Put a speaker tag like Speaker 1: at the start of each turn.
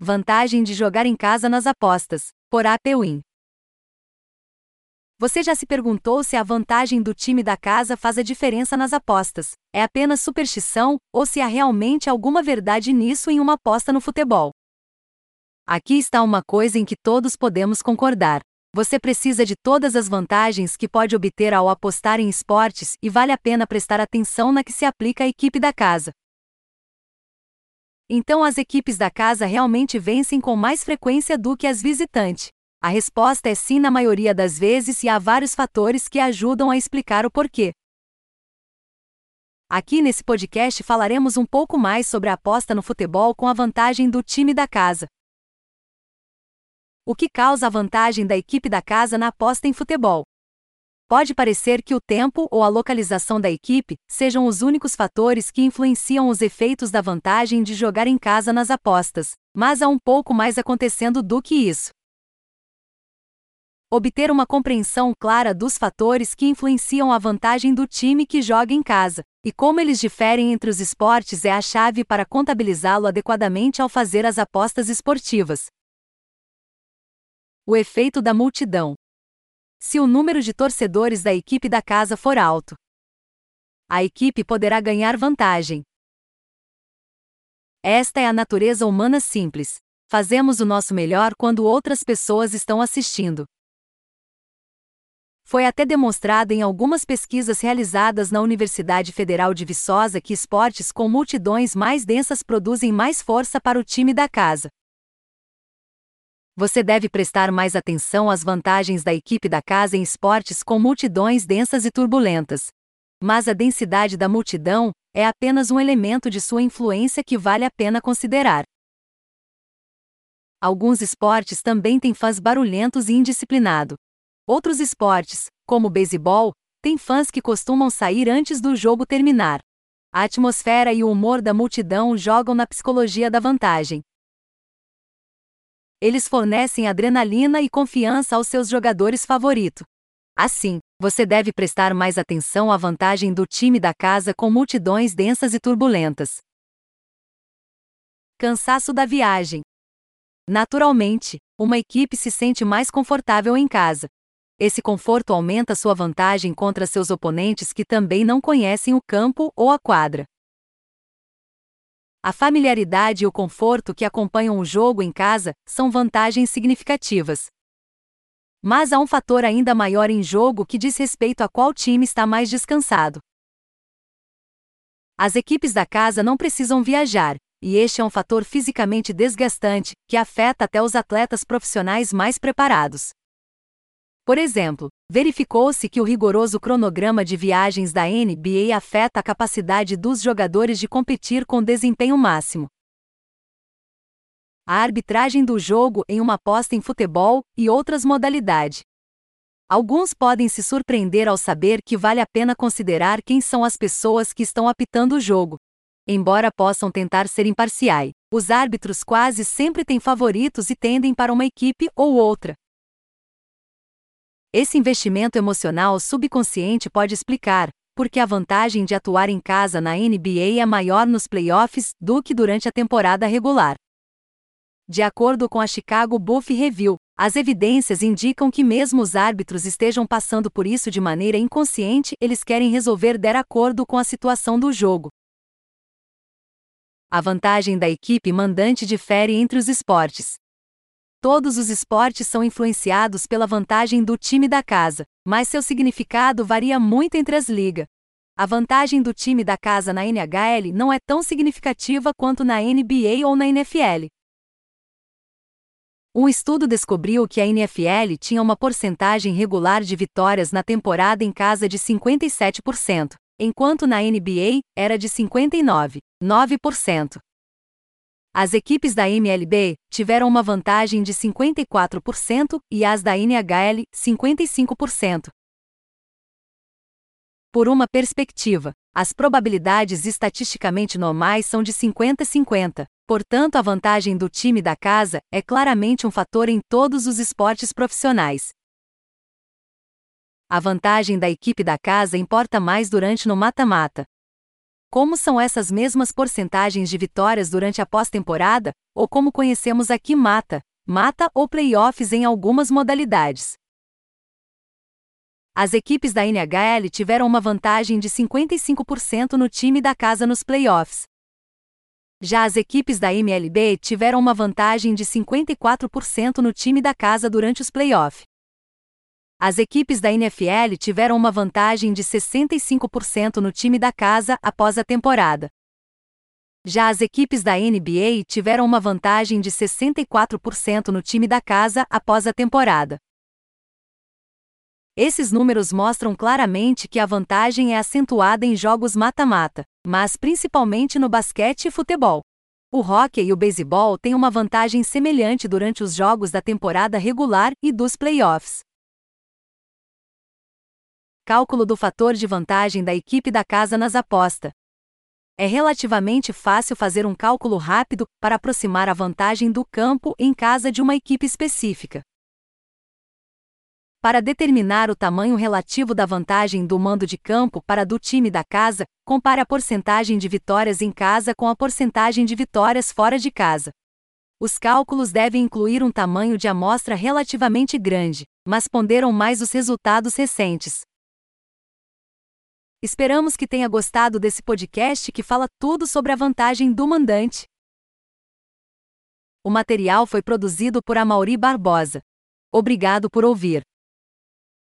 Speaker 1: Vantagem de jogar em casa nas apostas, por APWin. Você já se perguntou se a vantagem do time da casa faz a diferença nas apostas? É apenas superstição ou se há realmente alguma verdade nisso em uma aposta no futebol? Aqui está uma coisa em que todos podemos concordar. Você precisa de todas as vantagens que pode obter ao apostar em esportes e vale a pena prestar atenção na que se aplica à equipe da casa. Então as equipes da casa realmente vencem com mais frequência do que as visitantes. A resposta é sim na maioria das vezes e há vários fatores que ajudam a explicar o porquê. Aqui nesse podcast falaremos um pouco mais sobre a aposta no futebol com a vantagem do time da casa. O que causa a vantagem da equipe da casa na aposta em futebol? Pode parecer que o tempo ou a localização da equipe sejam os únicos fatores que influenciam os efeitos da vantagem de jogar em casa nas apostas, mas há um pouco mais acontecendo do que isso. Obter uma compreensão clara dos fatores que influenciam a vantagem do time que joga em casa e como eles diferem entre os esportes é a chave para contabilizá-lo adequadamente ao fazer as apostas esportivas. O efeito da multidão se o número de torcedores da equipe da casa for alto. A equipe poderá ganhar vantagem. Esta é a natureza humana simples. Fazemos o nosso melhor quando outras pessoas estão assistindo. Foi até demonstrado em algumas pesquisas realizadas na Universidade Federal de Viçosa que esportes com multidões mais densas produzem mais força para o time da casa você deve prestar mais atenção às vantagens da equipe da casa em esportes com multidões densas e turbulentas. Mas a densidade da multidão é apenas um elemento de sua influência que vale a pena considerar. Alguns esportes também têm fãs barulhentos e indisciplinados. Outros esportes, como o beisebol, têm fãs que costumam sair antes do jogo terminar. A atmosfera e o humor da multidão jogam na psicologia da vantagem. Eles fornecem adrenalina e confiança aos seus jogadores favoritos. Assim, você deve prestar mais atenção à vantagem do time da casa com multidões densas e turbulentas. Cansaço da viagem. Naturalmente, uma equipe se sente mais confortável em casa. Esse conforto aumenta sua vantagem contra seus oponentes que também não conhecem o campo ou a quadra. A familiaridade e o conforto que acompanham o jogo em casa são vantagens significativas. Mas há um fator ainda maior em jogo que diz respeito a qual time está mais descansado. As equipes da casa não precisam viajar, e este é um fator fisicamente desgastante que afeta até os atletas profissionais mais preparados. Por exemplo, verificou-se que o rigoroso cronograma de viagens da NBA afeta a capacidade dos jogadores de competir com desempenho máximo. A arbitragem do jogo em uma aposta em futebol e outras modalidades. Alguns podem se surpreender ao saber que vale a pena considerar quem são as pessoas que estão apitando o jogo. Embora possam tentar ser imparciais, os árbitros quase sempre têm favoritos e tendem para uma equipe ou outra. Esse investimento emocional subconsciente pode explicar porque a vantagem de atuar em casa na NBA é maior nos playoffs do que durante a temporada regular. De acordo com a Chicago Buff Review, as evidências indicam que mesmo os árbitros estejam passando por isso de maneira inconsciente, eles querem resolver de acordo com a situação do jogo. A vantagem da equipe mandante difere entre os esportes. Todos os esportes são influenciados pela vantagem do time da casa, mas seu significado varia muito entre as ligas. A vantagem do time da casa na NHL não é tão significativa quanto na NBA ou na NFL. Um estudo descobriu que a NFL tinha uma porcentagem regular de vitórias na temporada em casa de 57%, enquanto na NBA era de 59,9%. As equipes da MLB tiveram uma vantagem de 54% e as da NHL, 55%. Por uma perspectiva, as probabilidades estatisticamente normais são de 50-50, portanto, a vantagem do time da casa é claramente um fator em todos os esportes profissionais. A vantagem da equipe da casa importa mais durante no mata-mata, Como são essas mesmas porcentagens de vitórias durante a pós-temporada, ou como conhecemos aqui mata, mata ou playoffs em algumas modalidades. As equipes da NHL tiveram uma vantagem de 55% no time da casa nos playoffs. Já as equipes da MLB tiveram uma vantagem de 54% no time da casa durante os playoffs. As equipes da NFL tiveram uma vantagem de 65% no time da casa após a temporada. Já as equipes da NBA tiveram uma vantagem de 64% no time da casa após a temporada. Esses números mostram claramente que a vantagem é acentuada em jogos mata-mata, mas principalmente no basquete e futebol. O hockey e o beisebol têm uma vantagem semelhante durante os jogos da temporada regular e dos playoffs. Cálculo do fator de vantagem da equipe da casa nas apostas. É relativamente fácil fazer um cálculo rápido para aproximar a vantagem do campo em casa de uma equipe específica. Para determinar o tamanho relativo da vantagem do mando de campo para do time da casa, compare a porcentagem de vitórias em casa com a porcentagem de vitórias fora de casa. Os cálculos devem incluir um tamanho de amostra relativamente grande, mas ponderam mais os resultados recentes. Esperamos que tenha gostado desse podcast que fala tudo sobre a vantagem do mandante. O material foi produzido por Amauri Barbosa. Obrigado por ouvir.